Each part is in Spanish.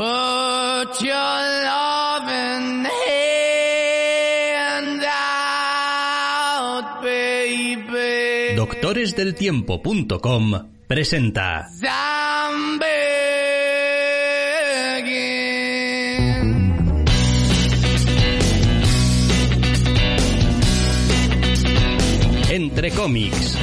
Put your loving hand out, baby. Doctoresdeltiempo.com presenta. Entre cómics.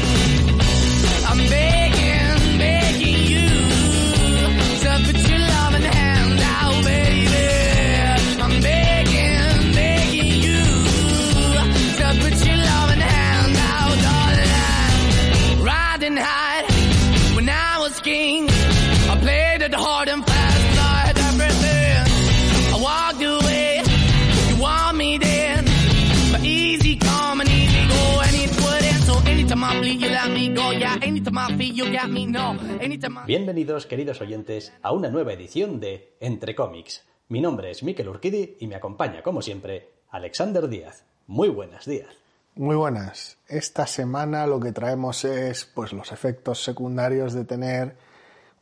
Bienvenidos, queridos oyentes, a una nueva edición de Entre cómics. Mi nombre es Miquel Urquidi y me acompaña, como siempre, Alexander Díaz. Muy buenos días. Muy buenas. Esta semana lo que traemos es pues los efectos secundarios de tener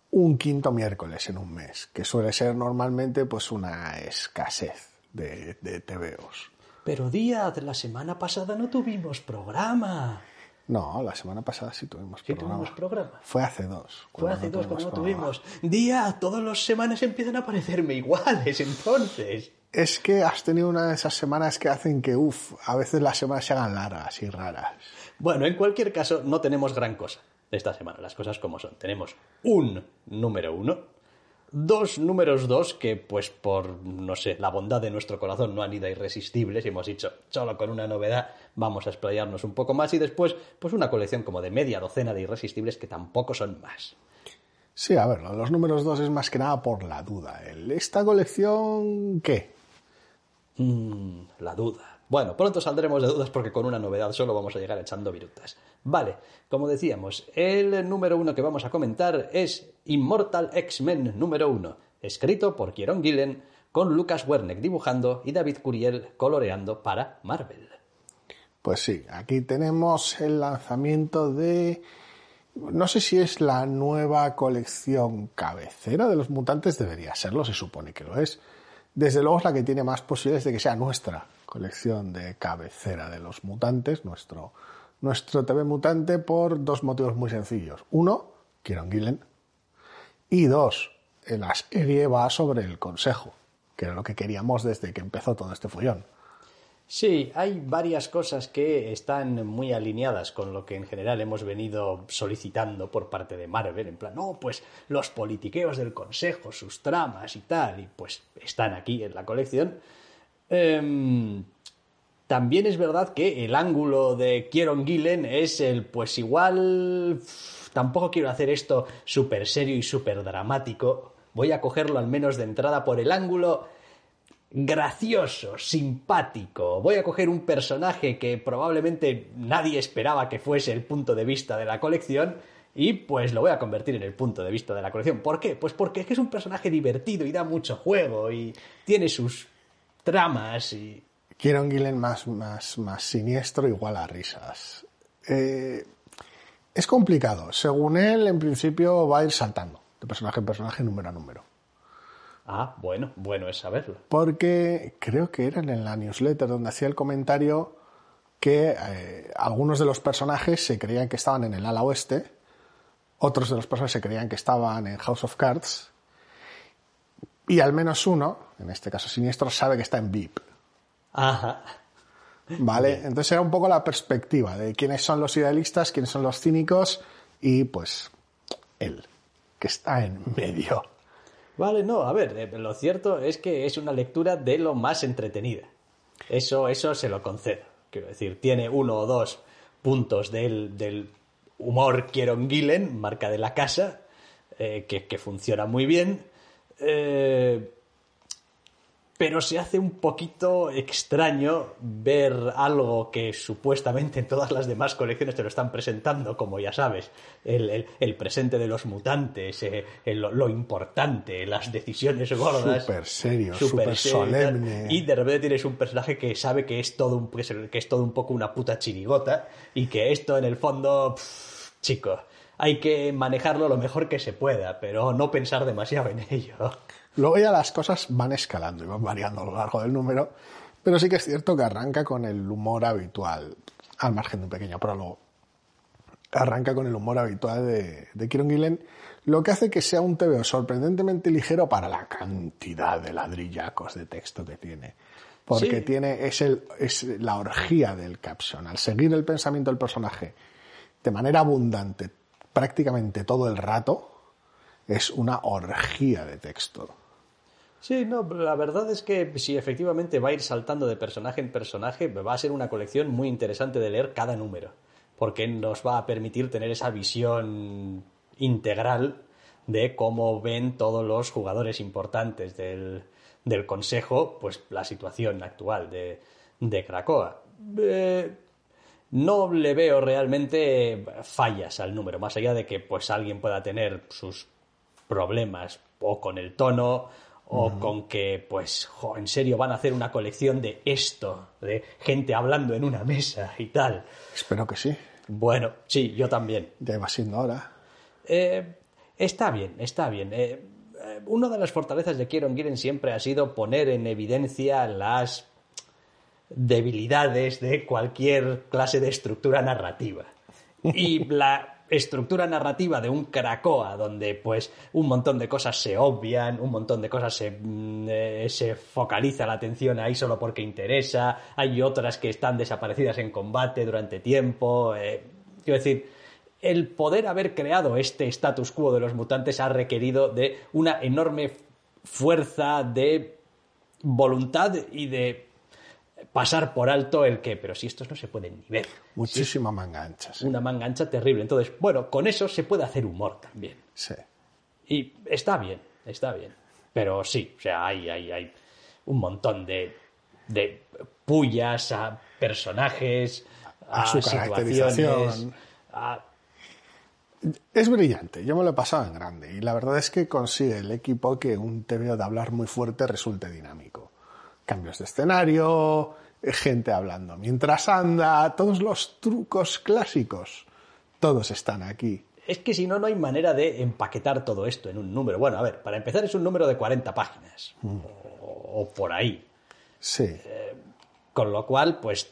un quinto miércoles en un mes, que suele ser normalmente pues una escasez de, de TVOs. Pero Díaz, la semana pasada no tuvimos programa. No, la semana pasada sí tuvimos Sí programa. tuvimos programa. Fue hace dos. Fue hace no dos cuando no tuvimos. Díaz, todas las semanas empiezan a parecerme iguales, entonces. Es que has tenido una de esas semanas que hacen que, uff, a veces las semanas se hagan largas y raras. Bueno, en cualquier caso, no tenemos gran cosa esta semana, las cosas como son. Tenemos un número uno, dos números dos que, pues por, no sé, la bondad de nuestro corazón no han ido irresistibles y hemos dicho, solo con una novedad vamos a explayarnos un poco más y después, pues una colección como de media docena de irresistibles que tampoco son más. Sí, a ver, los números dos es más que nada por la duda. ¿Esta colección qué? Mm, la duda. Bueno, pronto saldremos de dudas porque con una novedad solo vamos a llegar echando virutas. Vale, como decíamos, el número uno que vamos a comentar es Immortal X-Men número uno, escrito por Kieron Gillen, con Lucas Werneck dibujando y David Curiel coloreando para Marvel. Pues sí, aquí tenemos el lanzamiento de... No sé si es la nueva colección cabecera de los mutantes, debería serlo, se supone que lo es. Desde luego es la que tiene más posibilidades de que sea nuestra colección de cabecera de los mutantes, nuestro, nuestro TV mutante, por dos motivos muy sencillos. Uno, Kieron Gillen. Y dos, la serie va sobre el consejo, que era lo que queríamos desde que empezó todo este follón. Sí, hay varias cosas que están muy alineadas con lo que en general hemos venido solicitando por parte de Marvel, en plan, no, pues los politiqueos del Consejo, sus tramas y tal, y pues están aquí en la colección. Em, también es verdad que el ángulo de Kieron Gillen es el, pues igual, tampoco quiero hacer esto súper serio y súper dramático, voy a cogerlo al menos de entrada por el ángulo gracioso, simpático. Voy a coger un personaje que probablemente nadie esperaba que fuese el punto de vista de la colección y pues lo voy a convertir en el punto de vista de la colección. ¿Por qué? Pues porque es que es un personaje divertido y da mucho juego y tiene sus tramas y... Kieron Gillen más, más, más siniestro igual a risas. Eh, es complicado. Según él, en principio va a ir saltando de personaje en personaje, número a número. Ah, bueno, bueno es saberlo. Porque creo que era en la newsletter donde hacía el comentario que eh, algunos de los personajes se creían que estaban en el ala oeste, otros de los personajes se creían que estaban en House of Cards, y al menos uno, en este caso siniestro, sabe que está en VIP. Ajá. ¿Vale? Entonces era un poco la perspectiva de quiénes son los idealistas, quiénes son los cínicos y pues él, que está en medio. Vale, no, a ver, eh, lo cierto es que es una lectura de lo más entretenida. Eso, eso se lo concedo. Quiero decir, tiene uno o dos puntos del, del humor Kieron Gillen, marca de la casa, eh, que, que funciona muy bien. Eh, pero se hace un poquito extraño ver algo que supuestamente en todas las demás colecciones te lo están presentando, como ya sabes, el, el- el presente de los mutantes, eh, el- lo, importante, las decisiones gordas. Súper serio, súper solemne. Y de repente tienes un personaje que sabe que es todo un, que es, que es todo un poco una puta chirigota y que esto en el fondo, pff, chico, hay que manejarlo lo mejor que se pueda, pero no pensar demasiado en ello. Luego ya las cosas van escalando y van variando a lo largo del número, pero sí que es cierto que arranca con el humor habitual, al margen de un pequeño prólogo. Arranca con el humor habitual de, de Kieron Gillen, lo que hace que sea un TVO sorprendentemente ligero para la cantidad de ladrillacos de texto que tiene. Porque Sí. tiene, es, el, es la orgía del caption. Al seguir el pensamiento del personaje de manera abundante, prácticamente todo el rato, es una orgía de texto. Sí, no, la verdad es que si efectivamente va a ir saltando de personaje en personaje, va a ser una colección muy interesante de leer cada número, porque nos va a permitir tener esa visión integral de cómo ven todos los jugadores importantes del, del Consejo, pues la situación actual de, de Krakoa. Eh, no le veo realmente fallas al número, más allá de que pues alguien pueda tener sus problemas o con el tono o con que pues jo, en serio van a hacer una colección de esto, de gente hablando en una mesa y tal. Espero que sí. Bueno, sí, yo también. Ya va siendo hora. Eh, está bien, está bien. Eh, eh, una de las fortalezas de Kieron Gillen siempre ha sido poner en evidencia las debilidades de cualquier clase de estructura narrativa. Y la estructura narrativa de un Krakoa, donde pues un montón de cosas se obvian, un montón de cosas se, mm, eh, se focaliza la atención ahí solo porque interesa, hay otras que están desaparecidas en combate durante tiempo. eh, quiero decir, el poder haber creado este status quo de los mutantes ha requerido de una enorme fuerza de voluntad y de pasar por alto el que, pero si estos no se pueden ni ver. Muchísima manga ancha. Sí. Una manga ancha terrible. Entonces, bueno, con eso se puede hacer humor también. Sí. Y está bien, está bien. Pero sí, o sea, hay, hay, hay un montón de, de pullas a personajes, a, A su caracterización. a Es brillante, yo me lo he pasado en grande y la verdad es que consigue el equipo que un TVO de hablar muy fuerte resulte dinámico. Cambios de escenario, eh, gente hablando mientras anda, todos los trucos clásicos, todos están aquí. Es que si no, no hay manera de empaquetar todo esto en un número. Bueno, a ver, para empezar es un número de 40 páginas. O, o por ahí. Sí, Con lo cual, pues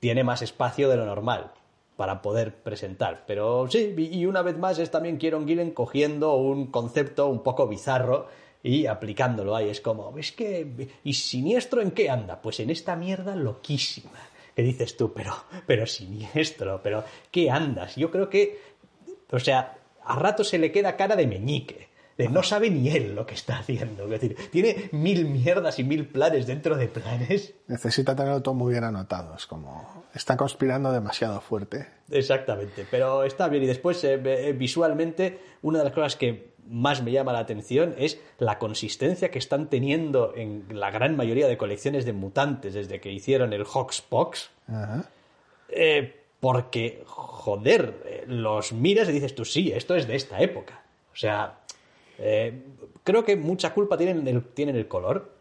tiene más espacio de lo normal para poder presentar. Pero sí, y y una vez más es también Kieron Gillen cogiendo un concepto un poco bizarro y aplicándolo ahí. Es como, es que, ¿y siniestro en qué anda? Pues en esta mierda loquísima. Que dices tú, pero, pero siniestro, pero ¿qué andas? Yo creo que, o sea, a rato se le queda cara de meñique. De no sabe ni él lo que está haciendo. Es decir, tiene mil mierdas y mil planes dentro de planes. necesita tenerlo todo muy bien anotado, es como, está conspirando demasiado fuerte. Exactamente, pero está bien. Y después, eh, eh, visualmente, una de las cosas que más me llama la atención es la consistencia que están teniendo en la gran mayoría de colecciones de mutantes desde que hicieron el Hoxpox. Ajá. Eh, porque, joder, eh, los miras y dices tú, sí, esto es de esta época. O sea, eh, creo que mucha culpa tienen el, tienen el color,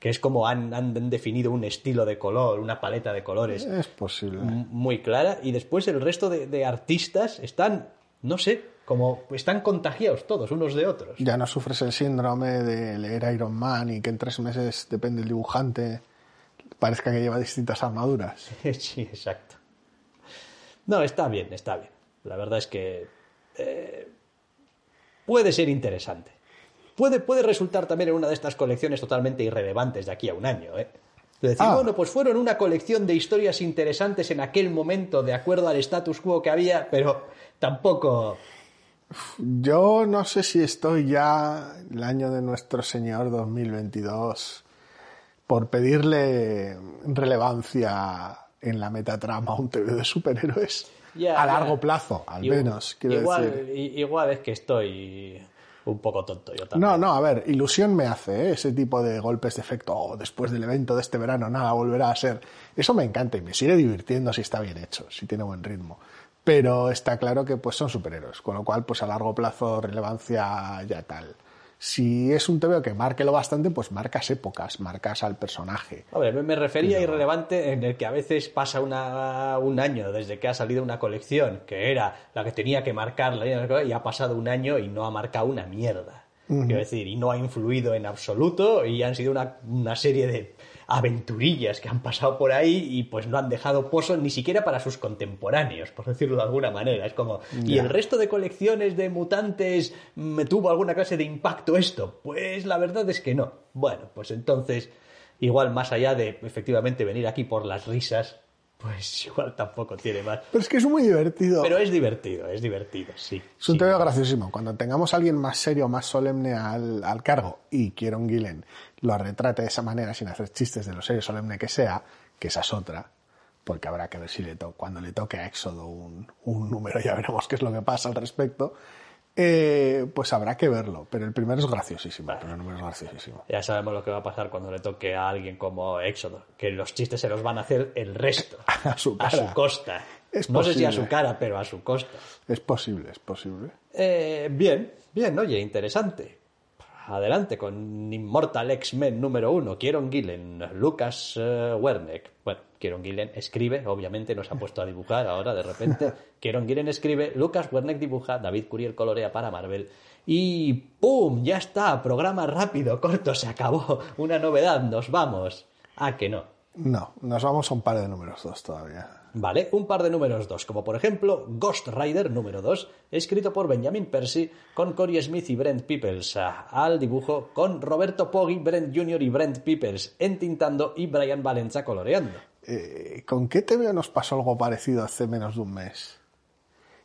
que es como han, han definido un estilo de color, una paleta de colores Es posible. muy clara y después el resto de, de artistas están, no sé, como están contagiados todos unos de otros. Ya no sufres el síndrome de leer Iron Man y que en tres meses, depende del dibujante, parezca que lleva distintas armaduras. Sí, exacto. No, está bien, está bien. La verdad es que eh, puede ser interesante. Puede, puede resultar también en una de estas colecciones totalmente irrelevantes de aquí a un año, ¿eh? De decir, Ah. bueno, pues fueron una colección de historias interesantes en aquel momento, de acuerdo al status quo que había, pero tampoco. Yo no sé si estoy ya el año de nuestro Señor 2022 por pedirle relevancia en la metatrama a un TV de superhéroes a largo plazo, al menos. Igual, decir. igual es que estoy un poco tonto yo también. No, no, a ver, ilusión me hace ¿eh? ese tipo de golpes de efecto. "Oh, después del evento de este verano, nada volverá a ser. Eso me encanta y me sigue divirtiendo si está bien hecho, si tiene buen ritmo. Pero está claro que pues son superhéroes, con lo cual, pues a largo plazo, relevancia ya tal. Si es un TVO que marque lo bastante, pues marcas épocas, marcas al personaje. Hombre, me- refería a irrelevante en el que a veces pasa una- un año desde que ha salido una colección que era la que tenía que marcar la línea de- y ha pasado un año y no ha marcado una mierda. Quiero decir, y no ha influido en absoluto y han sido una, una serie de aventurillas que han pasado por ahí y pues no han dejado pozo ni siquiera para sus contemporáneos, por decirlo de alguna manera. Es como, ¿y el resto de colecciones de mutantes me tuvo alguna clase de impacto esto? Pues la verdad es que no. Bueno, pues entonces, igual más allá de efectivamente venir aquí por las risas, pues igual tampoco tiene más. Pero es que es muy divertido. Pero es divertido, es divertido, sí. Es un sí. tema graciosísimo. Cuando tengamos a alguien más serio, más solemne al, al cargo y Kieron Gillen lo retrate de esa manera sin hacer chistes de lo serio solemne que sea, que esa es otra, porque habrá que ver si le to cuando le toque a Éxodo un, un número, ya veremos qué es lo que pasa al respecto, eh, pues habrá que verlo. Pero el primero es graciosísimo. El número es graciosísimo. Ya sabemos lo que va a pasar cuando le toque a alguien como Éxodo, que los chistes se los van a hacer el resto, A su cara. costa. Es no sé si a posible. su cara, pero a su costa. Es posible, es posible. Eh, bien, bien, oye, interesante. Adelante con Immortal X-Men número uno, Kieron Gillen, Lucas eh, Werneck. Bueno, Kieron Gillen escribe, obviamente no se ha puesto a dibujar ahora de repente. Kieron Gillen escribe, Lucas Werneck dibuja, David Curiel colorea para Marvel. Y ¡pum! Ya está, programa rápido, corto, se acabó. Una novedad, nos vamos. Ah, que no. No, nos vamos a un par de números dos todavía. Vale, un par de números 2, como por ejemplo Ghost Rider número 2, escrito por Benjamin Percy, con Corey Smith y Brent Peoples, ah, al dibujo con Roberto Poggi, Brent Jr. y Brent Peoples entintando y Brian Valenza coloreando. Eh, ¿Con qué TVO nos pasó algo parecido hace menos de un mes?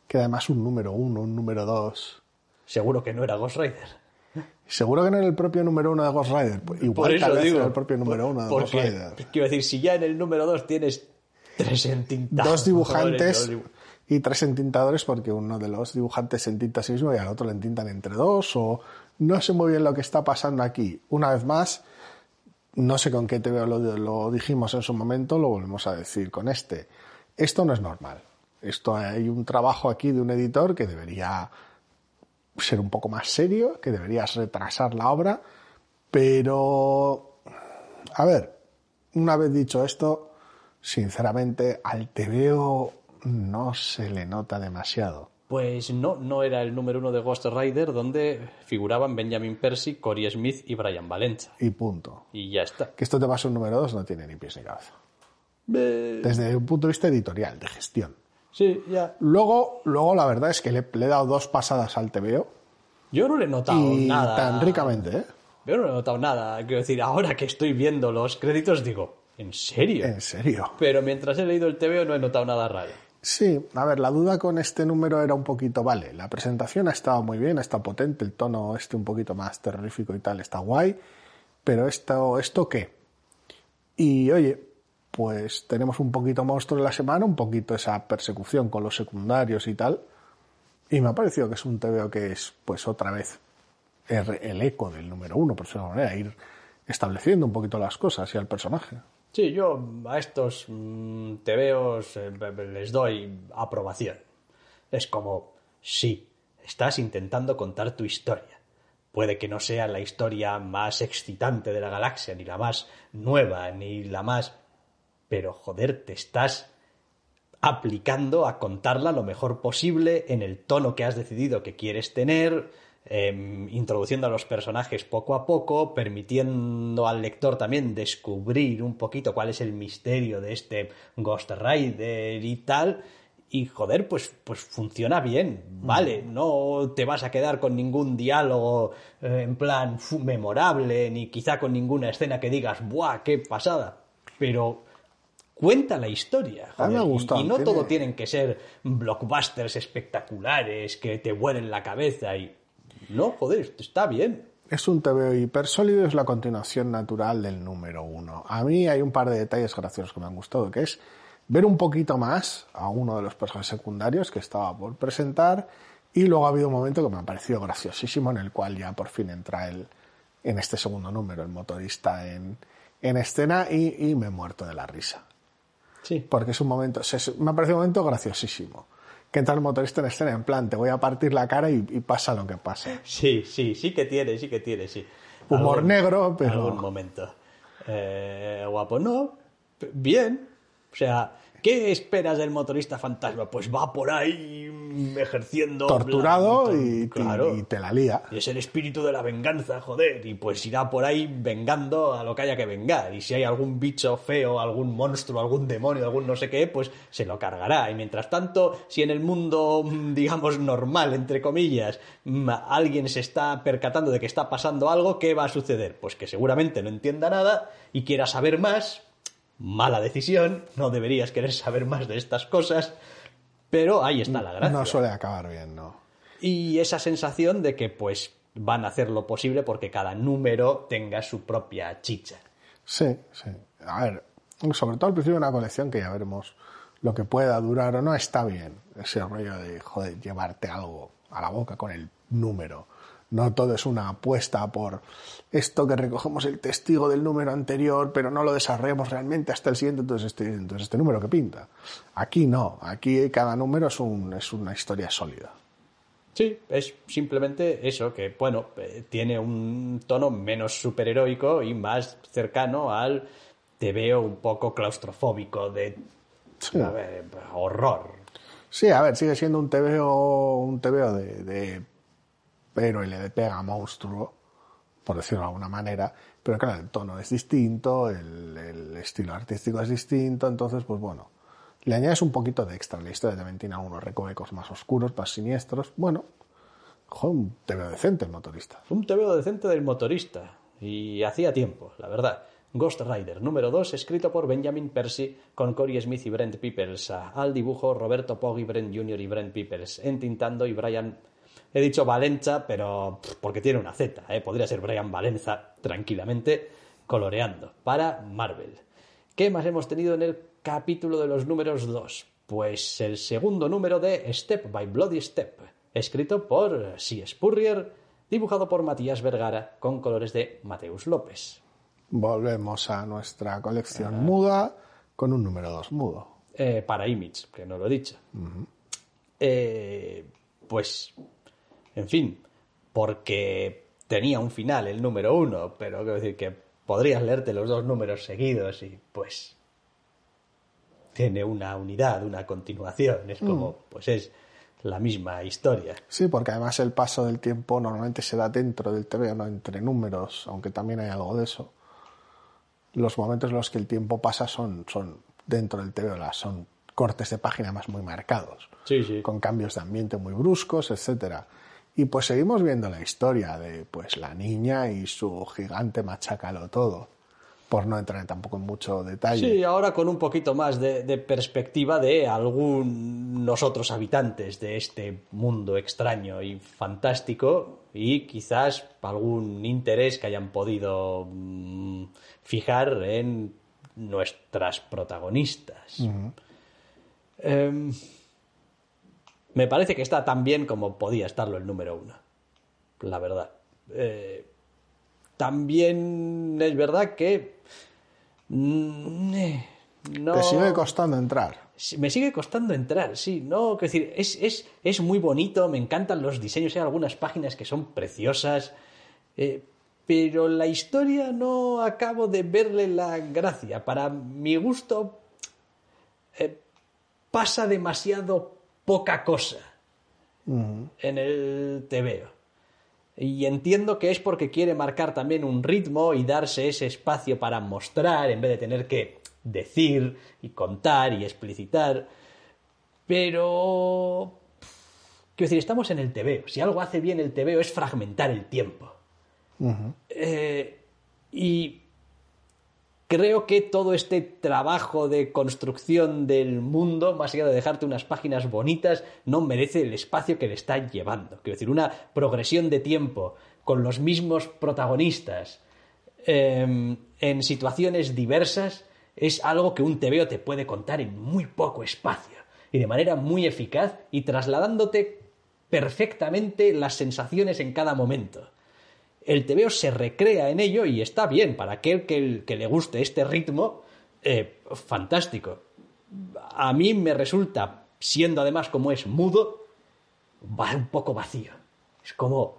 Que además un número uno, un número dos. Seguro que no era Ghost Rider. Seguro que no era el propio número uno de Ghost Rider. Pues Igual por eso tal vez digo. era el propio número por- uno de Ghost Rider. Quiero decir, si ya en el número 2 tienes tres entintados. Dos dibujantes dos dibu- y tres entintadores porque uno de los dibujantes se entinta a sí mismo y al otro le entintan entre dos o no sé muy bien lo que está pasando aquí. Una vez más, no sé con qué TVO lo, lo dijimos en su momento, lo volvemos a decir con este. Esto no es normal. Esto hay un trabajo aquí de un editor que debería ser un poco más serio, que deberías retrasar la obra, pero a ver, una vez dicho esto, sinceramente al TVO no se le nota demasiado. Pues no, no era el número uno de Ghost Rider donde figuraban Benjamin Percy, Corey Smith y Brian Valenza. Y punto. Y ya está. Que esto te pase un número 2 no tiene ni pies ni cabeza. Eh, Desde un punto de vista editorial, de gestión. Sí, ya. Luego, luego la verdad es que le, le he dado dos pasadas al TVO Yo no le he notado y nada. tan ricamente, ¿eh? Yo no he notado nada. Quiero decir, ahora que estoy viendo los créditos, digo, ¿en serio? En serio. Pero mientras he leído el TVO no he notado nada raro. Sí, a ver, la duda con este número era un poquito, vale, la presentación ha estado muy bien, está potente, el tono este un poquito más terrorífico y tal, está guay, pero esto, ¿esto qué? Y oye, pues tenemos un poquito monstruo en la semana, un poquito esa persecución con los secundarios y tal, y me ha parecido que es un TVO que es, pues otra vez, el, eco del número uno, por alguna manera, ir estableciendo un poquito las cosas y al personaje. Sí, yo a estos mm, TVOs eh, les doy aprobación. Es como, sí, estás intentando contar tu historia. Puede que no sea la historia más excitante de la galaxia, ni la más nueva, ni la más... Pero joder, te estás aplicando a contarla lo mejor posible en el tono que has decidido que quieres tener, em, introduciendo a los personajes poco a poco, permitiendo al lector también descubrir un poquito cuál es el misterio de este Ghost Rider y tal. Y joder, pues, pues funciona bien, vale, no te vas a quedar con ningún diálogo eh, en plan memorable, ni quizá con ninguna escena que digas, ¡buah, qué pasada! Pero cuenta la historia. A mí me ha joder, y- gustado, Y, no tiene- todo tienen que ser blockbusters espectaculares que te vuelen la cabeza y... No, joder, está bien. Es un TVO hiper sólido, es la continuación natural del número uno. A mí hay un par de detalles graciosos que me han gustado, que es ver un poquito más a uno de los personajes secundarios que estaba por presentar y luego ha habido un momento que me ha parecido graciosísimo en el cual ya por fin entra el, en este segundo número, el motorista en, en escena y, y me he muerto de la risa. Sí. Porque es un momento, se- me ha parecido un momento graciosísimo. Que entra el motorista en escena en plan, te voy a partir la cara y, y pasa lo que pasa. Sí, sí, sí que tiene, sí que tiene, sí. Humor Algún- negro, pero... Algún momento. Eh, guapo, no, bien. O sea, ¿Qué esperas del motorista fantasma? Pues va por ahí ejerciendo... Torturado y, Claro. y te la lía. Y es el espíritu de la venganza, joder. Y pues irá por ahí vengando a lo que haya que vengar. Y si hay algún bicho feo, algún monstruo, algún demonio, algún no sé qué, pues se lo cargará. Y mientras tanto, si en el mundo, mm, digamos, normal, entre comillas, mm, alguien se está percatando de que está pasando algo, ¿qué va a suceder? Pues que seguramente no entienda nada y quiera saber más. Mala decisión, no deberías querer saber más de estas cosas. Pero ahí está la gracia. No suele acabar bien, ¿no? Y esa sensación de que pues van a hacer lo posible porque cada número tenga su propia chicha. Sí, sí. A ver, sobre todo al principio de una colección que ya veremos lo que pueda durar o no, está bien. Ese rollo de, joder, llevarte algo a la boca con el número. No todo es una apuesta por esto que recogemos el testigo del número anterior, pero no lo desarrollamos realmente hasta el siguiente, entonces este, entonces este número que pinta. Aquí no, aquí cada número es, un, es una historia sólida. Sí, es simplemente eso, que bueno, eh, tiene un tono menos superheroico y más cercano al te veo un poco claustrofóbico de Sí. a ver, horror. Sí, a ver, sigue siendo un TVO, un TVO de, de héroe le pega monstruo, por decirlo de alguna manera, pero claro, el tono es distinto, el, estilo artístico es distinto, entonces, pues bueno, le añades un poquito de extra. La historia también tiene algunos recovecos más oscuros, más siniestros. Bueno, joder, un TVO decente el motorista. Un TVO decente del motorista. Y hacía tiempo, la verdad. Ghost Rider número 2, escrito por Benjamin Percy, con Corey Smith y Brent Peepers. Al dibujo, Roberto Poggi, Brent Jr. y Brent Peepers. Entintando y Brian... He dicho Valenza, pero pff, porque tiene una Z, ¿eh? podría ser Brian Valenza tranquilamente, coloreando para Marvel. ¿Qué más hemos tenido en el capítulo de los números 2? Pues el segundo número de Step by Bloody Step, escrito por C. Spurrier, dibujado por Matías Vergara, con colores de Mateus López. Volvemos a nuestra colección muda con un número 2 mudo. Eh, para Image, que no lo he dicho. Eh, pues, en fin, porque tenía un final el número uno, pero quiero decir que podrías leerte los dos números seguidos y pues tiene una unidad, una continuación. Es como, pues es la misma historia. Sí, porque además el paso del tiempo normalmente se da dentro del TVO, no entre números, aunque también hay algo de eso. Los momentos en los que el tiempo pasa son, son dentro del las- son cortes de página más muy marcados, Sí, sí. con cambios de ambiente muy bruscos, etcétera. Y pues seguimos viendo la historia de pues la niña y su gigante machacalo todo, por no entrar tampoco en mucho detalle. Sí, ahora con un poquito más de, de perspectiva de algunos otros habitantes de este mundo extraño y fantástico y quizás algún interés que hayan podido mm, fijar en nuestras protagonistas. Me parece que está tan bien como podía estarlo el número uno, la verdad. Eh, también es verdad que mm, eh, no Te sigue costando entrar. Me sigue costando entrar, sí, no, quiero decir, es, es, es muy bonito, me encantan los diseños, hay algunas páginas que son preciosas, eh, pero la historia no acabo de verle la gracia. Para mi gusto, eh, pasa demasiado poca cosa en el TVO. Y entiendo que es porque quiere marcar también un ritmo y darse ese espacio para mostrar en vez de tener que decir y contar y explicitar. Pero... Quiero decir, estamos en el TVO. Si algo hace bien el TVO es fragmentar el tiempo. Eh, y creo que todo este trabajo de construcción del mundo, más allá de dejarte unas páginas bonitas, no merece el espacio que le está llevando. Quiero decir, una progresión de tiempo con los mismos protagonistas eh, en situaciones diversas es algo que un TVO te puede contar en muy poco espacio y de manera muy eficaz y trasladándote perfectamente las sensaciones en cada momento el TVO se recrea en ello y está bien para aquel que, le guste este ritmo, eh, fantástico. A mí me resulta, siendo además como es mudo, va un poco vacío. Es como...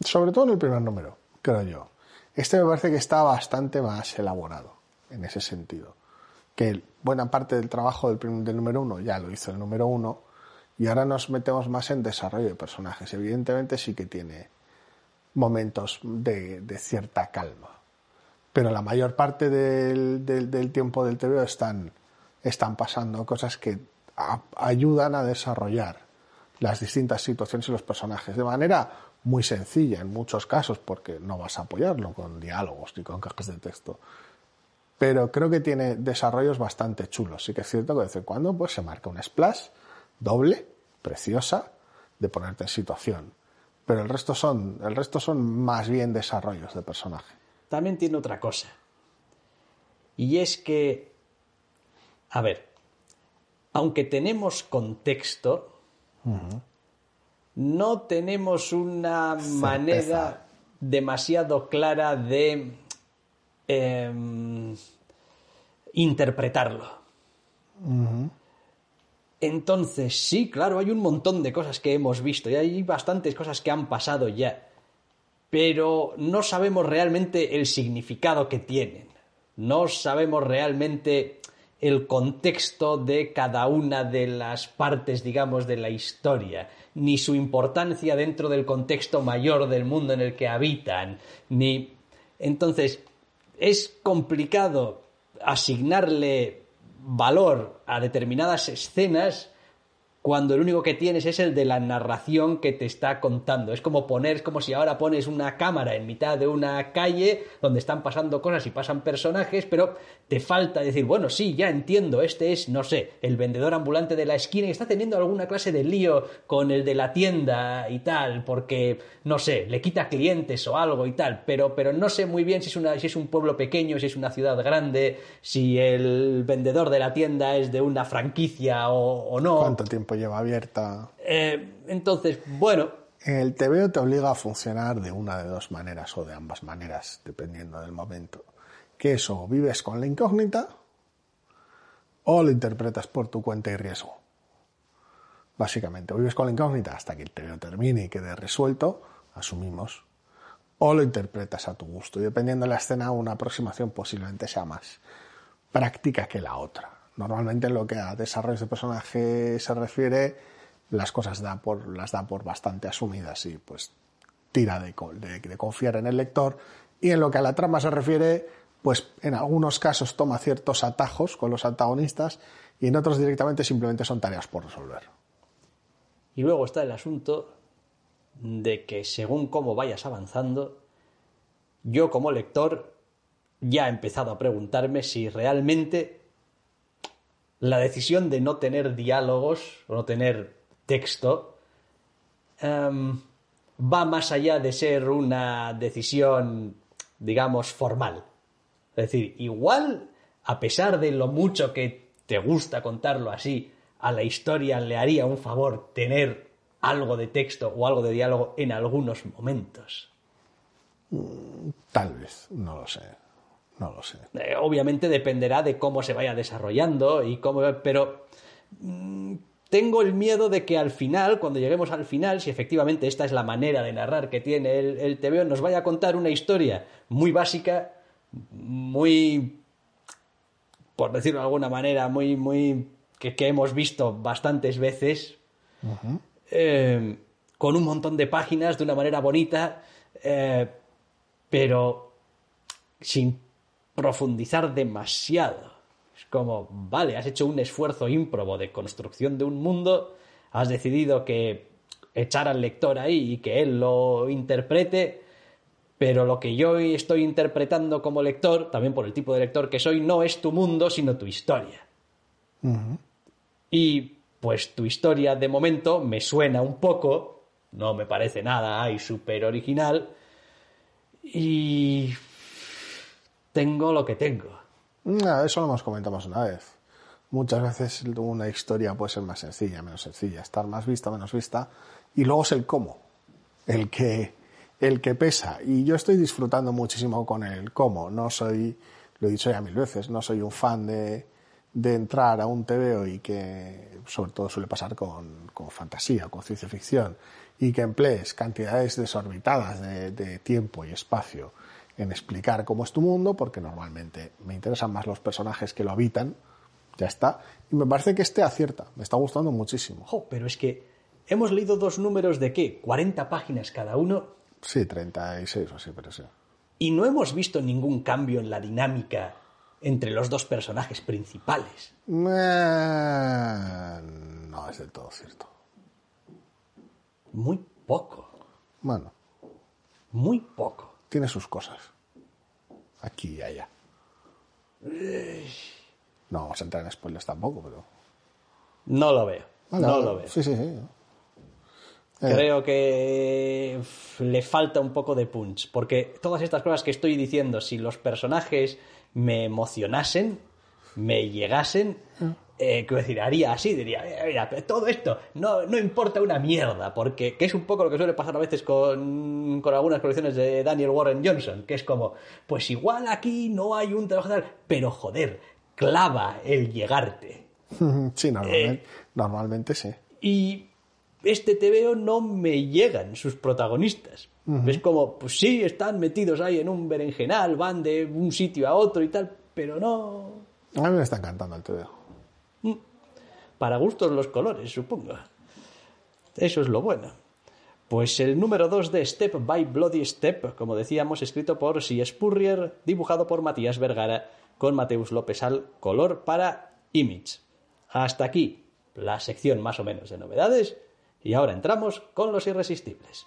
Sobre todo en el primer número, creo yo. Este me parece que está bastante más elaborado en ese sentido. que buena parte del trabajo del, prim- del número uno ya lo hizo el número uno y ahora nos metemos más en desarrollo de personajes. Evidentemente sí que tiene momentos de, de cierta calma, pero la mayor parte del, del- tiempo del TVO están, están pasando cosas que ayudan a desarrollar las distintas situaciones y los personajes de manera muy sencilla en muchos casos porque no vas a apoyarlo con diálogos ni con cajas de texto pero creo que tiene desarrollos bastante chulos. Sí que es cierto que de cuando pues, se marca un splash doble, preciosa, de ponerte en situación. Pero el resto son, el resto son más bien desarrollos de personaje. También tiene otra cosa. Y es que, a ver, aunque tenemos contexto, no tenemos una manera demasiado clara de em, interpretarlo. Entonces, sí, claro, hay un montón de cosas que hemos visto y hay bastantes cosas que han pasado ya, pero no sabemos realmente el significado que tienen. No sabemos realmente el contexto de cada una de las partes, digamos, de la historia, ni su importancia dentro del contexto mayor del mundo en el que habitan, ni... Entonces, es complicado asignarle valor a determinadas escenas cuando el único que tienes es el de la narración que te está contando. Es como poner, es como si ahora pones una cámara en mitad de una calle donde están pasando cosas y pasan personajes, pero te falta decir, bueno, sí, ya entiendo, este es, no sé, el vendedor ambulante de la esquina y está teniendo alguna clase de lío con el de la tienda y tal, porque, no sé, le quita clientes o algo y tal, pero, pero no sé muy bien si es, una, si es un pueblo pequeño, si es una ciudad grande, si el vendedor de la tienda es de una franquicia o, o no. ¿Cuánto tiempo lleva abierta? Eh, entonces, bueno, El TVO te obliga a funcionar de una de dos maneras o de ambas maneras, dependiendo del momento. Que es o vives con la incógnita o lo interpretas por tu cuenta y riesgo. Básicamente, o vives con la incógnita hasta que el TVO termine y quede resuelto, asumimos, o lo interpretas a tu gusto. Y dependiendo de la escena, una aproximación posiblemente sea más práctica que la otra. Normalmente en lo que a desarrollos de personaje se refiere, las cosas las da por bastante asumidas y pues tira de- de confiar en el lector. Y en lo que a la trama se refiere, pues en algunos casos toma ciertos atajos con los antagonistas y en otros directamente simplemente son tareas por resolver. Y luego está el asunto de que según cómo vayas avanzando, yo como lector ya he empezado a preguntarme si realmente la decisión de no tener diálogos o no tener texto em, va más allá de ser una decisión, digamos, formal. Es decir, igual, a pesar de lo mucho que te gusta contarlo así, a la historia le haría un favor tener algo de texto o algo de diálogo en algunos momentos. Tal vez, no lo sé. No lo sé. Eh, obviamente dependerá de cómo se vaya desarrollando y cómo, pero mm, tengo el miedo de que al final, cuando lleguemos al final, si efectivamente esta es la manera de narrar que tiene el, el TVO, nos vaya a contar una historia muy básica, muy, por decirlo de alguna manera, muy, muy, que, que hemos visto bastantes veces, eh, con un montón de páginas, de una manera bonita, eh, pero sin profundizar demasiado. Es como, vale, has hecho un esfuerzo ímprobo de construcción de un mundo, has decidido que echar al lector ahí y que él lo interprete, pero lo que yo estoy interpretando como lector, también por el tipo de lector que soy, no es tu mundo, sino tu historia. Y pues tu historia de momento me suena un poco, no me parece nada ay, súper original, y tengo lo que tengo. Eso lo hemos comentado más una vez. Muchas veces una historia puede ser más sencilla, menos sencilla, estar más vista, menos vista, y luego es el cómo, el que, el que pesa. Y yo estoy disfrutando muchísimo con el cómo. No soy, lo he dicho ya mil veces, no soy un fan de, de entrar a un TVO y que, sobre todo suele pasar con, con fantasía, con ciencia ficción, y que emplees cantidades desorbitadas de, de tiempo y espacio en explicar cómo es tu mundo, porque normalmente me interesan más los personajes que lo habitan. Ya está. Y me parece que este acierta. Me está gustando muchísimo. Jo, pero es que hemos leído dos números de qué? 40 páginas cada uno Sí, 36 o así, pero sí. y no hemos visto ningún cambio en la dinámica entre los dos personajes principales. Eh, No es del todo cierto. Muy poco, Bueno, muy poco. Tiene sus cosas. Aquí y allá. No vamos a entrar en spoilers tampoco, pero. No lo veo, Vale, no vale. lo veo. Sí, sí, sí. Eh, Creo que le falta un poco de punch, porque todas estas cosas que estoy diciendo, si los personajes me emocionasen, me llegasen, eh, quiero decir, haría así, diría, "Eh, mira, todo esto no, no importa una mierda, porque que es un poco lo que suele pasar a veces con, con algunas colecciones de Daniel Warren Johnson, que es como, pues igual aquí no hay un trabajo tal, pero joder, clava el llegarte. Sí, normalmente, Eh. normalmente sí. Y este TVO no me llegan sus protagonistas. Es como, pues sí, están metidos ahí en un berenjenal, van de un sitio a otro y tal, pero no. A mí me está encantando el TVO. Para gustos los colores, supongo. Eso es lo bueno. Pues el número 2 de Step by Bloody Step, como decíamos, escrito por C. Spurrier, dibujado por Matías Vergara, con Mateus López al color para Image. Hasta aquí la sección más o menos de novedades, y ahora entramos con los irresistibles.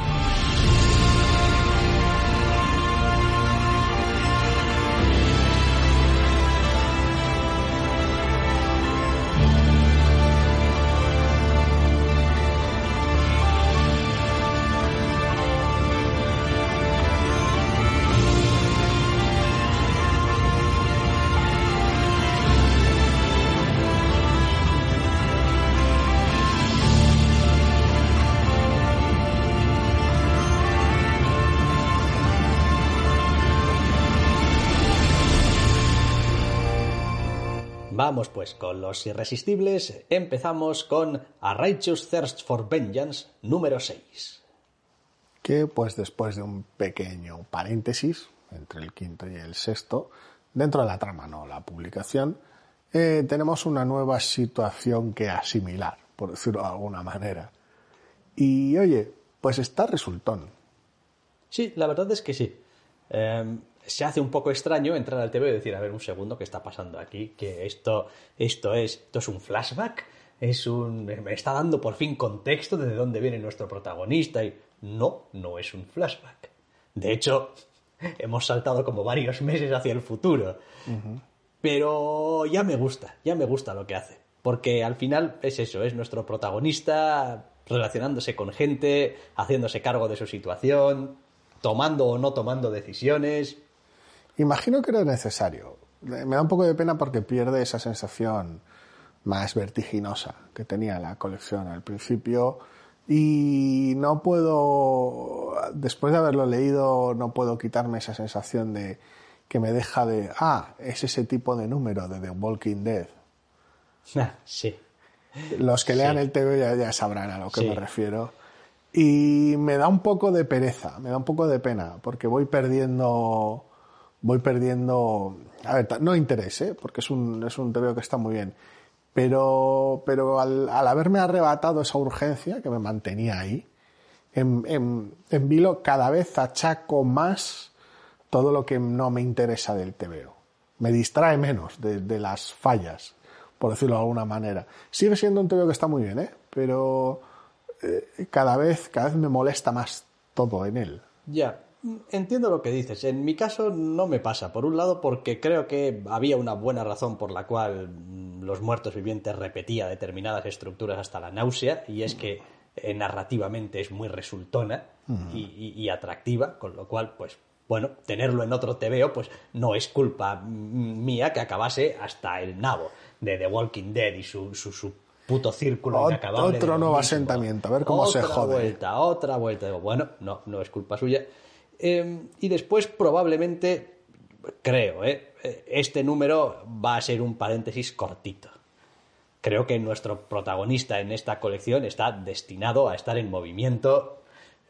Vamos pues con los irresistibles. Empezamos con A Righteous Thirst for Vengeance número 6. que pues después de un pequeño paréntesis entre el quinto y el sexto, dentro de la trama, no la publicación, eh, tenemos una nueva situación que asimilar, por decirlo de alguna manera. Y oye, pues está resultón. Sí, la verdad es que sí. Eh, se hace un poco extraño entrar al TV y decir, a ver, un segundo, ¿qué está pasando aquí? Que esto, esto es, esto es un flashback, es un, me está dando por fin contexto de dónde viene nuestro protagonista y no, no es un flashback. De hecho, hemos saltado como varios meses hacia el futuro. Pero ya me gusta, ya me gusta lo que hace. Porque al final es eso, es nuestro protagonista relacionándose con gente, haciéndose cargo de su situación, tomando o no tomando decisiones. Imagino que era necesario. Me da un poco de pena porque pierde esa sensación más vertiginosa que tenía la colección al principio y no puedo, después de haberlo leído, no puedo quitarme esa sensación de que me deja de, ah, es ese tipo de número de The Walking Dead. Sí. Los que lean Sí. el TV ya, ya sabrán a lo que Sí. me refiero. Y me da un poco de pereza, me da un poco de pena, porque voy perdiendo, voy perdiendo, a ver, no interés, ¿eh? porque es un, es un TVO que está muy bien, pero, pero al, al haberme arrebatado esa urgencia que me mantenía ahí, en, en, en vilo cada vez achaco más todo lo que no me interesa del TVO. Me distrae menos de, de las fallas, por decirlo de alguna manera. Sigue siendo un TVO que está muy bien, ¿eh? pero eh, cada, vez, cada vez me molesta más todo en él. Ya, entiendo lo que dices. En mi caso no me pasa. Por un lado, porque creo que había una buena razón por la cual mm, los muertos vivientes repetía determinadas estructuras hasta la náusea, y es que eh, narrativamente es muy resultona y, y- y atractiva, con lo cual, pues, bueno, tenerlo en otro TVO, pues no es culpa mm, mía que acabase hasta el nabo de The Walking Dead y su, su, su puto círculo Ot- otro nuevo asentamiento, a ver cómo se Otra jode. vuelta, otra vuelta. Bueno, no, no es culpa suya. Eh, y después probablemente, creo, eh, este número va a ser un paréntesis cortito. Creo que nuestro protagonista en esta colección está destinado a estar en movimiento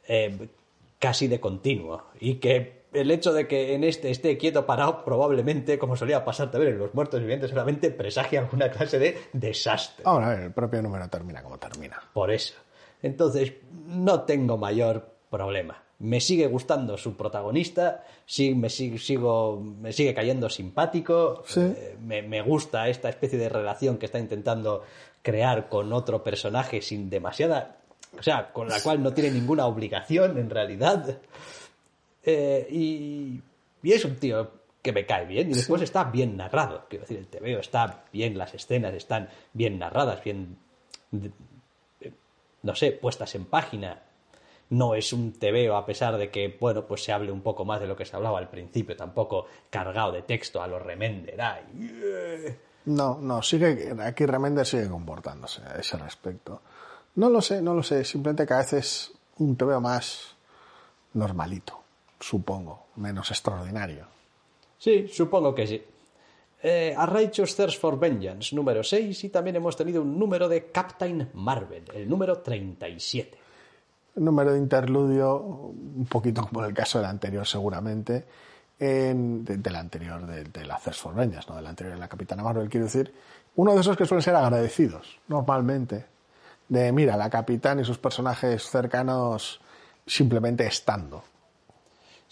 eh, casi de continuo. Y que el hecho de que en este esté quieto parado, probablemente, como solía pasar también en los muertos vivientes, solamente presagia alguna clase de desastre. Ahora, el propio número termina como termina. Por eso. Entonces, no tengo mayor problema. Me sigue gustando su protagonista, sí, me, sigue, sigo, me sigue cayendo simpático, Sí. eh, me, me gusta esta especie de relación que está intentando crear con otro personaje sin demasiada... O sea, con la cual no tiene ninguna obligación en realidad. Eh, y, y es un tío que me cae bien y después está bien narrado. Quiero decir, el TVO está bien, las escenas están bien narradas, bien no sé, puestas en página. No es un TVO a pesar de que, bueno, pues se hable un poco más de lo que se hablaba al principio, tampoco cargado de texto a los Remender. No, no, sigue, aquí Remender sigue comportándose a ese respecto. No lo sé, no lo sé, simplemente que a veces un te veo más normalito, supongo, menos extraordinario. Sí, supongo que sí. Eh, A Righteous Thirst for Vengeance, número 6, y también hemos tenido un número de Captain Marvel, el número 37. Número de interludio, un poquito como en el caso del anterior seguramente, en, de- del anterior, de, de la Thirst for Vengeance, no del anterior de la Capitana Marvel, quiero decir, uno de esos que suelen ser agradecidos, normalmente, de mira, la Capitán y sus personajes cercanos simplemente estando.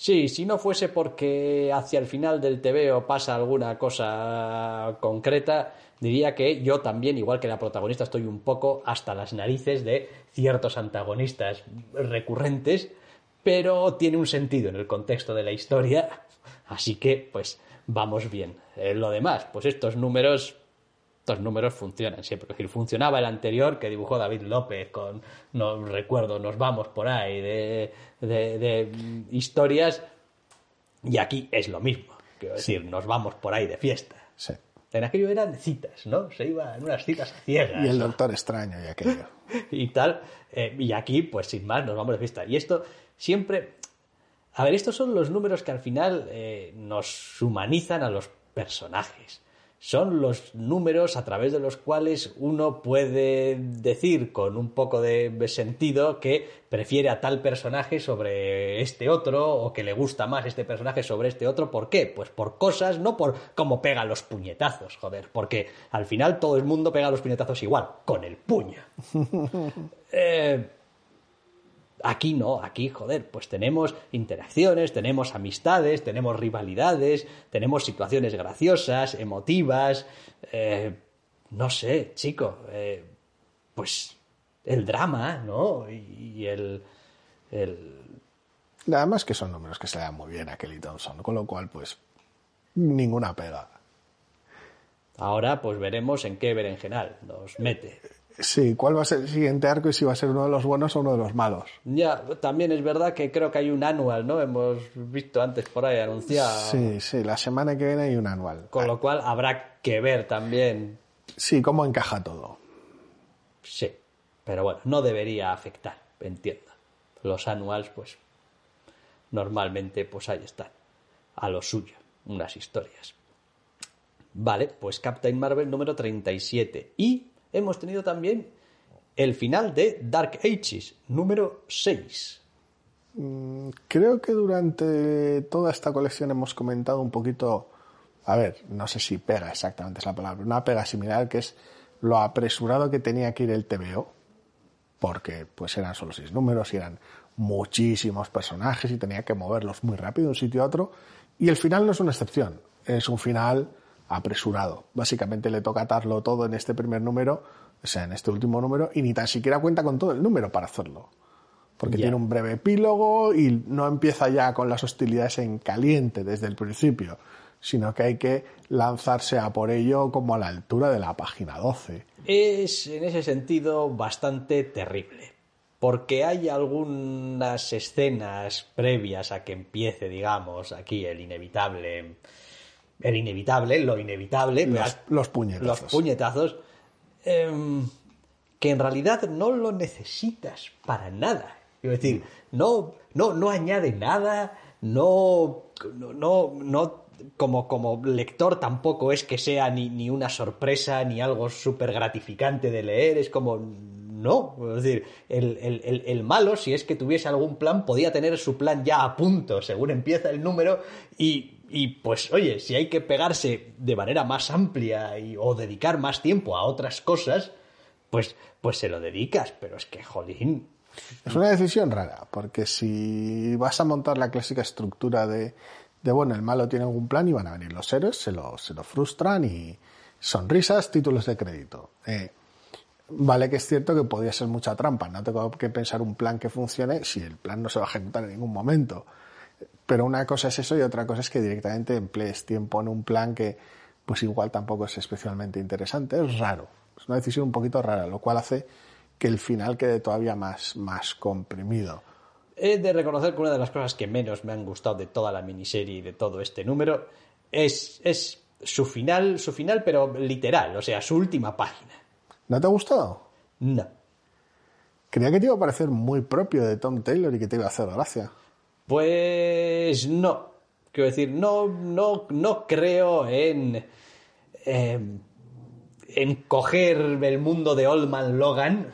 Sí, si no fuese porque hacia el final del TVO pasa alguna cosa concreta, diría que yo también, igual que la protagonista, estoy un poco hasta las narices de ciertos antagonistas recurrentes, pero tiene un sentido en el contexto de la historia, así que pues vamos bien. Eh, lo demás, pues estos números estos números funcionan siempre. Es decir, funcionaba el anterior que dibujó David López con, no recuerdo, nos vamos por ahí, de, de- de, historias, y aquí es lo mismo. Quiero decir, nos vamos por ahí de fiesta. Sí. En aquello eran citas, ¿no? Se iba en unas citas ciegas. Y el. Doctor Extraño y aquello. y tal. eh, y aquí, pues sin más, nos vamos de fiesta. Y esto siempre. A ver, estos son los números que al final eh, nos humanizan a los personajes. Son los números a través de los cuales uno puede decir con un poco de sentido que prefiere a tal personaje sobre este otro o que le gusta más este personaje sobre este otro. ¿Por qué? Pues por cosas, no por cómo pega los puñetazos, joder. Porque al final todo el mundo pega los puñetazos igual, con el puño. Eh, aquí no, aquí, joder, pues tenemos interacciones, tenemos amistades, tenemos rivalidades, tenemos situaciones graciosas, emotivas, eh, no sé, chico, eh, pues el drama, ¿no? Y, y el, el... Nada más que son números que se le dan muy bien a Kelly Thompson, con lo cual, pues, ninguna pega. Ahora pues veremos en qué berenjenal nos mete. Sí, ¿cuál va a ser el siguiente arco y si va a ser uno de los buenos o uno de los malos? Ya, también es verdad que creo que hay un anual, ¿no? Hemos visto antes por ahí anunciado. Sí, sí, la semana que viene hay un anual. Con lo cual habrá que ver también Sí, cómo encaja todo. Sí, pero bueno, no debería afectar, entiendo. Los annuals, pues, normalmente, pues ahí están, a lo suyo, unas historias. Vale, pues Captain Marvel número 37. Y hemos tenido también el final de Dark Ages, número 6. Creo que durante toda esta colección hemos comentado un poquito, a ver, no sé si pega exactamente esa palabra, una pega similar que es lo apresurado que tenía que ir el TVO, porque pues eran solo seis números y eran muchísimos personajes y tenía que moverlos muy rápido de un sitio a otro. Y el final no es una excepción, es un final apresurado. Básicamente le toca atarlo todo en este primer número, o sea, en este último número, y ni tan siquiera cuenta con todo el número para hacerlo porque tiene un breve epílogo y no empieza ya con las hostilidades en caliente desde el principio, sino que hay que lanzarse a por ello como a la altura de la página 12. Es, en ese sentido, bastante terrible. porque hay algunas escenas previas a que empiece, digamos, aquí el inevitable, el inevitable, lo inevitable, Los, los puñetazos. los puñetazos, em, que en realidad no lo necesitas para nada. Es decir, no, no, no añade nada, no, no, no, no- como, como lector tampoco es que sea ni, ni una sorpresa ni algo súper gratificante de leer, es como, no, es decir, el, el- el- el malo, si es que tuviese algún plan, podía tener su plan ya a punto, según empieza el número, y, y, pues oye, si hay que pegarse de manera más amplia y, o dedicar más tiempo a otras cosas, pues, pues se lo dedicas, pero es que, jolín, Es una decisión rara, porque si vas a montar la clásica estructura de, de bueno, el malo tiene algún plan y van a venir los héroes, se lo, se lo frustran y sonrisas, títulos de crédito. Eh, vale que es cierto que podría ser mucha trampa, no tengo que pensar un plan que funcione si el plan no se va a ejecutar en ningún momento. Pero una cosa es eso y otra cosa es que directamente emplees tiempo en un plan que pues igual tampoco es especialmente interesante. Es raro. Es una decisión un poquito rara, lo cual hace que el final quede todavía más, más comprimido. He de reconocer que una de las cosas que menos me han gustado de toda la miniserie y de todo este número es, es su final, su final, pero literal, o sea, su última página. ¿No te ha gustado? No. Creía que te iba a parecer muy propio de Tom Taylor y que te iba a hacer gracia. Pues no. Quiero decir, no, no, no creo en. em, en coger el mundo de Old Man Logan.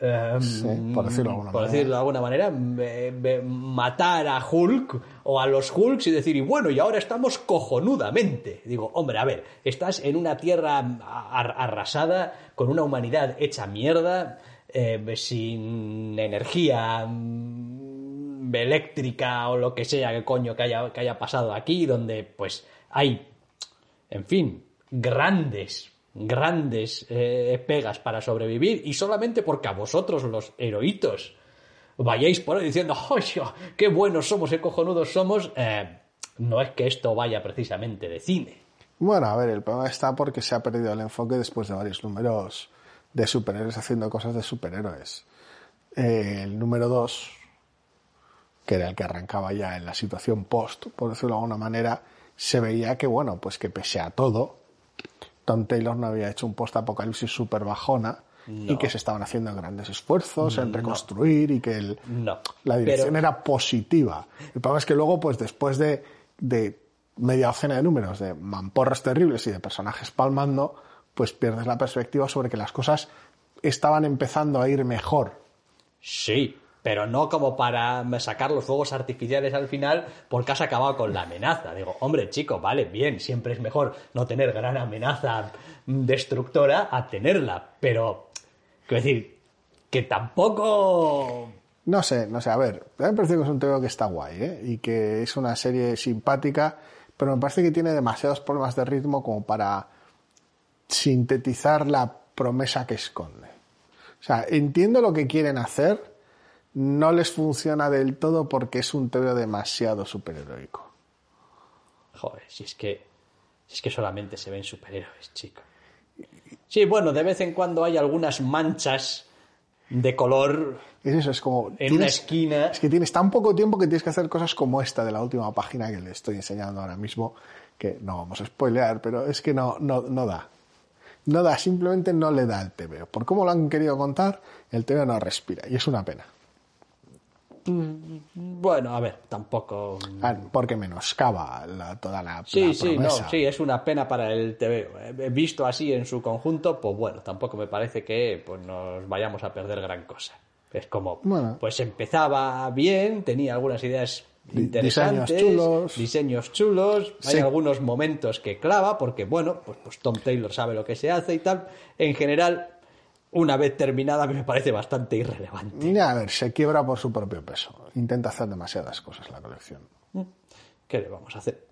em, Sí, por decirlo de alguna por manera. decirlo de alguna manera, me- me- matar a Hulk o a los Hulks y decir, y bueno, y ahora estamos cojonudamente. Digo, hombre, a ver, estás en una tierra ar- arrasada, con una humanidad hecha mierda, eh, sin energía eléctrica o lo que sea que coño que haya, que haya pasado aquí, donde pues hay, en fin, grandes, grandes eh, pegas para sobrevivir y solamente porque a vosotros los heroitos vayáis por ahí diciendo, ¡ay, qué buenos somos, qué cojonudos somos! eh, no es que esto vaya precisamente de cine. Bueno, a ver, el problema está porque se ha perdido el enfoque después de varios números de superhéroes haciendo cosas de superhéroes. Eh, el número 2, que era el que arrancaba ya en la situación post, por decirlo de alguna manera, se veía que, bueno, pues que pese a todo, Tom Taylor no había hecho un post-apocalipsis super bajona y que se estaban haciendo grandes esfuerzos en reconstruir y que el, No. la dirección Pero- era positiva. El problema es que luego, pues después de, de media docena de números de mamporras terribles y de personajes palmando, pues pierdes la perspectiva sobre que las cosas estaban empezando a ir mejor. Sí, pero no como para sacar los fuegos artificiales al final porque has acabado con la amenaza. Digo, hombre, chico, vale, bien, siempre es mejor no tener gran amenaza destructora a tenerla, pero, quiero decir, que tampoco... No sé, no sé, a ver, a mí me parece que es un tema que está guay, ¿eh? Y que es una serie simpática, pero me parece que tiene demasiados problemas de ritmo como para sintetizar la promesa que esconde. O sea, entiendo lo que quieren hacer, no les funciona del todo porque es un TV demasiado superheroico. Joder, si es que... Si es que solamente se ven superhéroes, chico. Sí, bueno, de vez en cuando hay algunas manchas de color Es eso, es como... en tienes- una esquina. Es que tienes tan poco tiempo que tienes que hacer cosas como esta de la última página que le estoy enseñando ahora mismo, que no vamos a spoilear, pero es que no, no, no da. No da, simplemente no le da al TVO. Por cómo lo han querido contar, el TVO no respira, y es una pena. Bueno, a ver, tampoco... Ah, Porque menoscaba la- toda la, Sí, la sí, no, sí, es una pena para el TV. Eh, Visto así en su conjunto, pues bueno, tampoco me parece que pues, nos vayamos a perder gran cosa. Es como, Bueno. pues empezaba bien, tenía algunas ideas interesantes, diseños chulos. diseños chulos, hay algunos momentos que clava, porque bueno, pues, pues Tom Taylor sabe lo que se hace y tal. En general, una vez terminada, a mí me parece bastante irrelevante. Ya, a ver, se quiebra por su propio peso. Intenta hacer demasiadas cosas la colección. ¿Qué le vamos a hacer?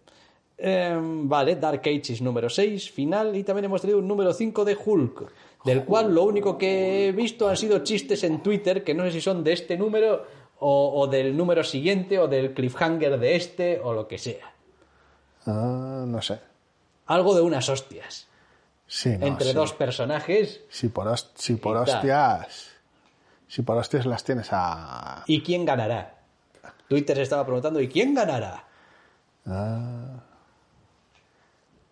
Em, vale, Dark Ages número 6, final, y también hemos tenido un número 5 de Hulk, del cual lo único que he visto han sido chistes en Twitter, que no sé si son de este número o, o del número siguiente o del cliffhanger de este o lo que sea. Ah, no sé. Algo de unas hostias Sí, no, entre sí. dos personajes. Si por, host- si por hostias. Si por hostias las tienes a... ¿Y quién ganará? Twitter se estaba preguntando, ¿y quién ganará? Ah,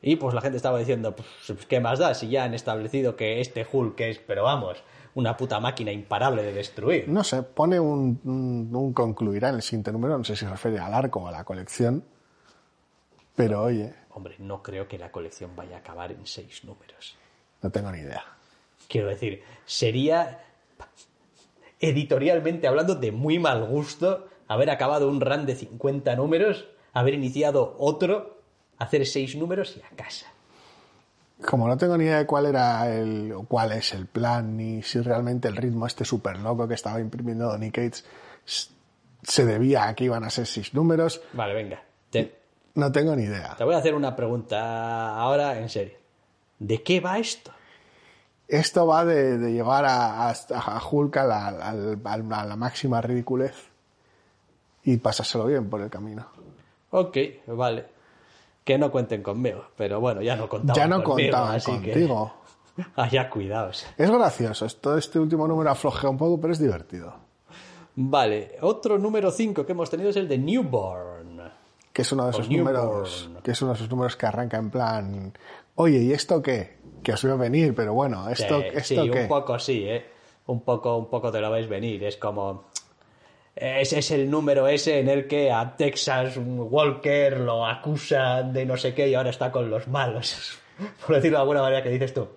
Y pues la gente estaba diciendo, pues, ¿qué más da si ya han establecido que este Hulk es, pero vamos, una puta máquina imparable de destruir? no sé, pone un, un- un concluirá en el siguiente número, no sé si se refiere al arco o a la colección, pero oye, Hombre, no creo que la colección vaya a acabar en seis números. no tengo ni idea. Quiero decir, sería editorialmente hablando de muy mal gusto haber acabado un run de 50 números, haber iniciado otro, hacer seis números y a casa. Como no tengo ni idea de cuál era el, o cuál es el plan, ni si realmente el ritmo este súper loco que estaba imprimiendo Donny Cates se debía a que iban a ser seis números, Vale, venga. Te, no tengo ni idea. te voy a hacer una pregunta ahora en serio. ¿De qué va esto? Esto va de, de llevar a, a, a Hulk a la, a la máxima ridiculez y pasárselo bien por el camino. Ok, vale. Que no cuenten conmigo, pero bueno, ya no contaban ya no conmigo, contaban así que- contigo. Allá cuidaos. Es gracioso, esto, este último número aflojea un poco, pero es divertido. Vale, otro número 5 que hemos tenido es el de Newborn. Que es uno de esos Newborn. números, que es uno de esos números que arranca en plan, oye, ¿y esto qué? Que os veo venir, pero bueno, ¿esto, Sí, esto sí, qué? un poco sí, ¿eh? Un poco, un poco te lo vais venir. Es como... Ese es el número ese en el que a Texas Walker lo acusa de no sé qué y ahora está con los malos. Por decirlo de alguna manera que dices tú.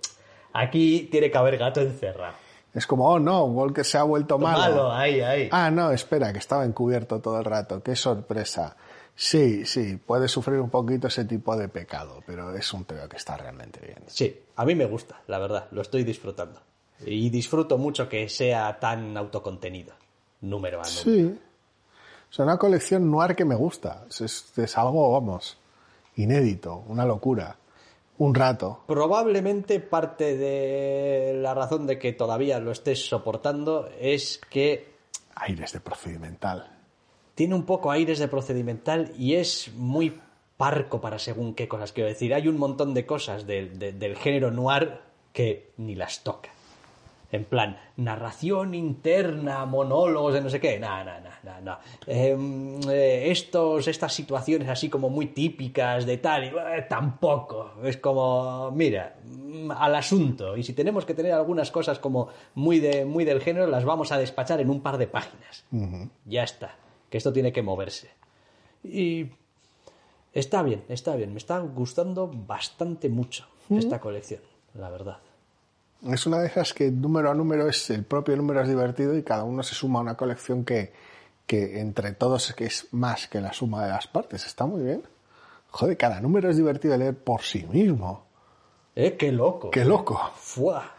Aquí tiene que haber gato encerrado. Es como, oh no, Walker se ha vuelto malo. Malo, ahí, ahí. Ah, no, espera, que estaba encubierto todo el rato. Qué sorpresa. Sí, sí, puede sufrir un poquito ese tipo de pecado, pero es un tío que está realmente bien. Sí, a mí me gusta, la verdad, lo estoy disfrutando. Y disfruto mucho que sea tan autocontenido, número a número. Sí. Sea, una colección noir que me gusta. Es, es- es algo, vamos, inédito, una locura. Un rato. Probablemente parte de la razón de que todavía lo estés soportando es que Aires de procedimental. Tiene un poco aires de procedimental y es muy parco para según qué cosas quiero decir. Hay un montón de cosas del- de- del género noir que ni las toca. En plan, narración interna, monólogos de no sé qué. No, no, no, no, no. Eh, estos, estas situaciones así como muy típicas de tal, y, eh, tampoco. Es como, mira, mm, al asunto. Y si tenemos que tener algunas cosas como muy, de, muy del género, las vamos a despachar en un par de páginas. Ya está. Que esto tiene que moverse. Y está bien, está bien. Me está gustando bastante mucho esta colección, la verdad. Es una de esas que número a número es el propio número es divertido y cada uno se suma a una colección que, que entre todos es que es más que la suma de las partes. Está muy bien. Joder, cada número es divertido de leer por sí mismo. ¿Eh? ¡Qué loco! ¡Qué loco! ¡Fua!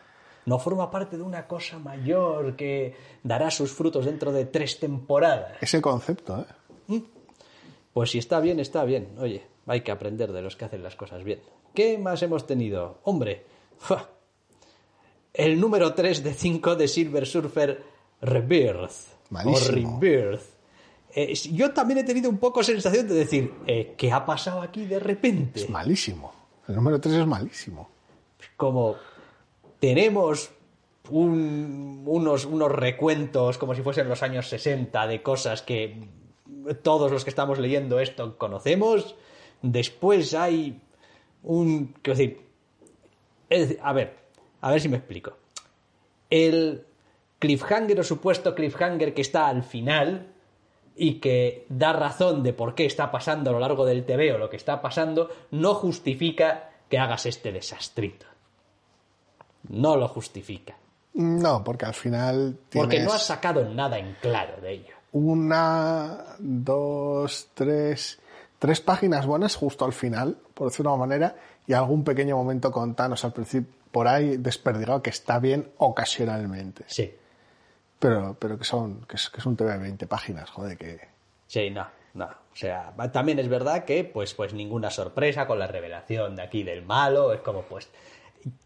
No forma parte de una cosa mayor que dará sus frutos dentro de tres temporadas. Ese concepto, ¿eh? Pues si está bien, está bien. Oye, hay que aprender de los que hacen las cosas bien. ¿Qué más hemos tenido? Hombre, el número 3 de 5 de Silver Surfer Rebirth. Malísimo. O Rebirth. Eh, yo también he tenido un poco sensación de decir, eh, ¿qué ha pasado aquí de repente? Es malísimo. El número 3 es malísimo. como tenemos un- unos, unos recuentos como si fuesen los años 60 de cosas que todos los que estamos leyendo esto conocemos, después hay un... Quiero decir, a ver, a ver si me explico. El cliffhanger o supuesto cliffhanger que está al final y que da razón de por qué está pasando a lo largo del TV o lo que está pasando, no justifica que hagas este desastrito. No lo justifica. No, porque al final Porque no has sacado nada en claro de ello. una, dos, tres, tres páginas buenas justo al final, por decirlo de una manera, y algún pequeño momento con Thanos al principio por ahí desperdigado que está bien ocasionalmente. Sí, Pero, pero que son, que es, que es un TV de 20 páginas, joder, que. sí, no, no. O sea, también es verdad que, pues, pues ninguna sorpresa con la revelación de aquí del malo. Es como, pues,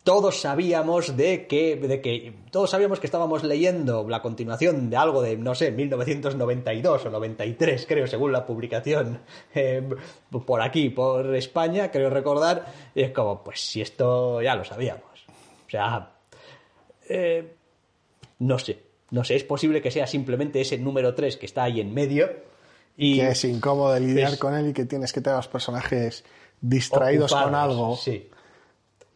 todos sabíamos de que, de que, todos sabíamos que estábamos leyendo la continuación de algo de, no sé, 1992 o 93, creo, según la publicación eh, por aquí, por España, creo recordar. Y es como, pues, si esto ya lo sabíamos. O sea, eh, no sé. No sé, es posible que sea simplemente ese número 3 que está ahí en medio y Que es incómodo de lidiar Es- con él y que tienes que tener a los personajes distraídos con algo. Sí.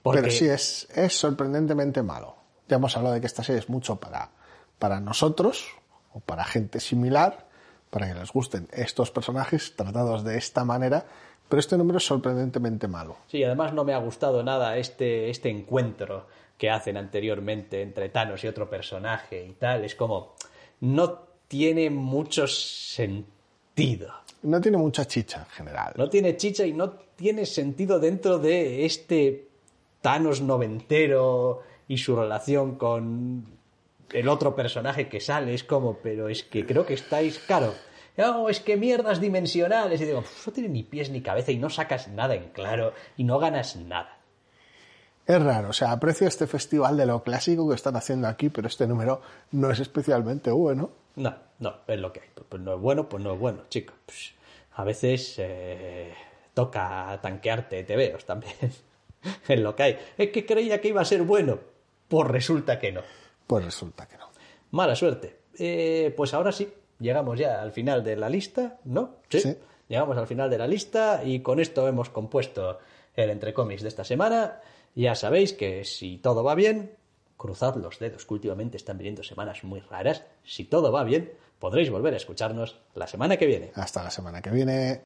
Porque, Pero sí, es, es sorprendentemente malo. Ya hemos hablado de que esta serie es mucho para, para nosotros o para gente similar, para que les gusten estos personajes tratados de esta manera, pero este número es sorprendentemente malo. Sí, además no me ha gustado nada este, este encuentro que hacen anteriormente entre Thanos y otro personaje y tal. Es como. No tiene mucho sentido. No tiene mucha chicha en general. No tiene chicha y no tiene sentido dentro de este Thanos noventero y su relación con el otro personaje que sale. Es como, pero es que creo que estáis, claro. No, es que mierdas dimensionales. Y digo, "Pf, no tiene ni pies ni cabeza y no sacas nada en claro y no ganas nada. Es raro, o sea, aprecio este festival de lo clásico que están haciendo aquí, pero este número no es especialmente bueno. No, no, es lo que hay. Pues no es bueno, pues no es bueno, chico. Pues, a veces eh, toca tanquearte TVOs también. es lo que hay. Es que creía que iba a ser bueno. Pues resulta que no. Pues resulta que no. Mala suerte. Eh, pues ahora sí, llegamos ya al final de la lista, ¿no? Sí. Llegamos al final de la lista y con esto hemos compuesto el entre cómics de esta semana. Ya sabéis que si todo va bien, cruzad los dedos, que últimamente están viniendo semanas muy raras. Si todo va bien, podréis volver a escucharnos la semana que viene. Hasta la semana que viene.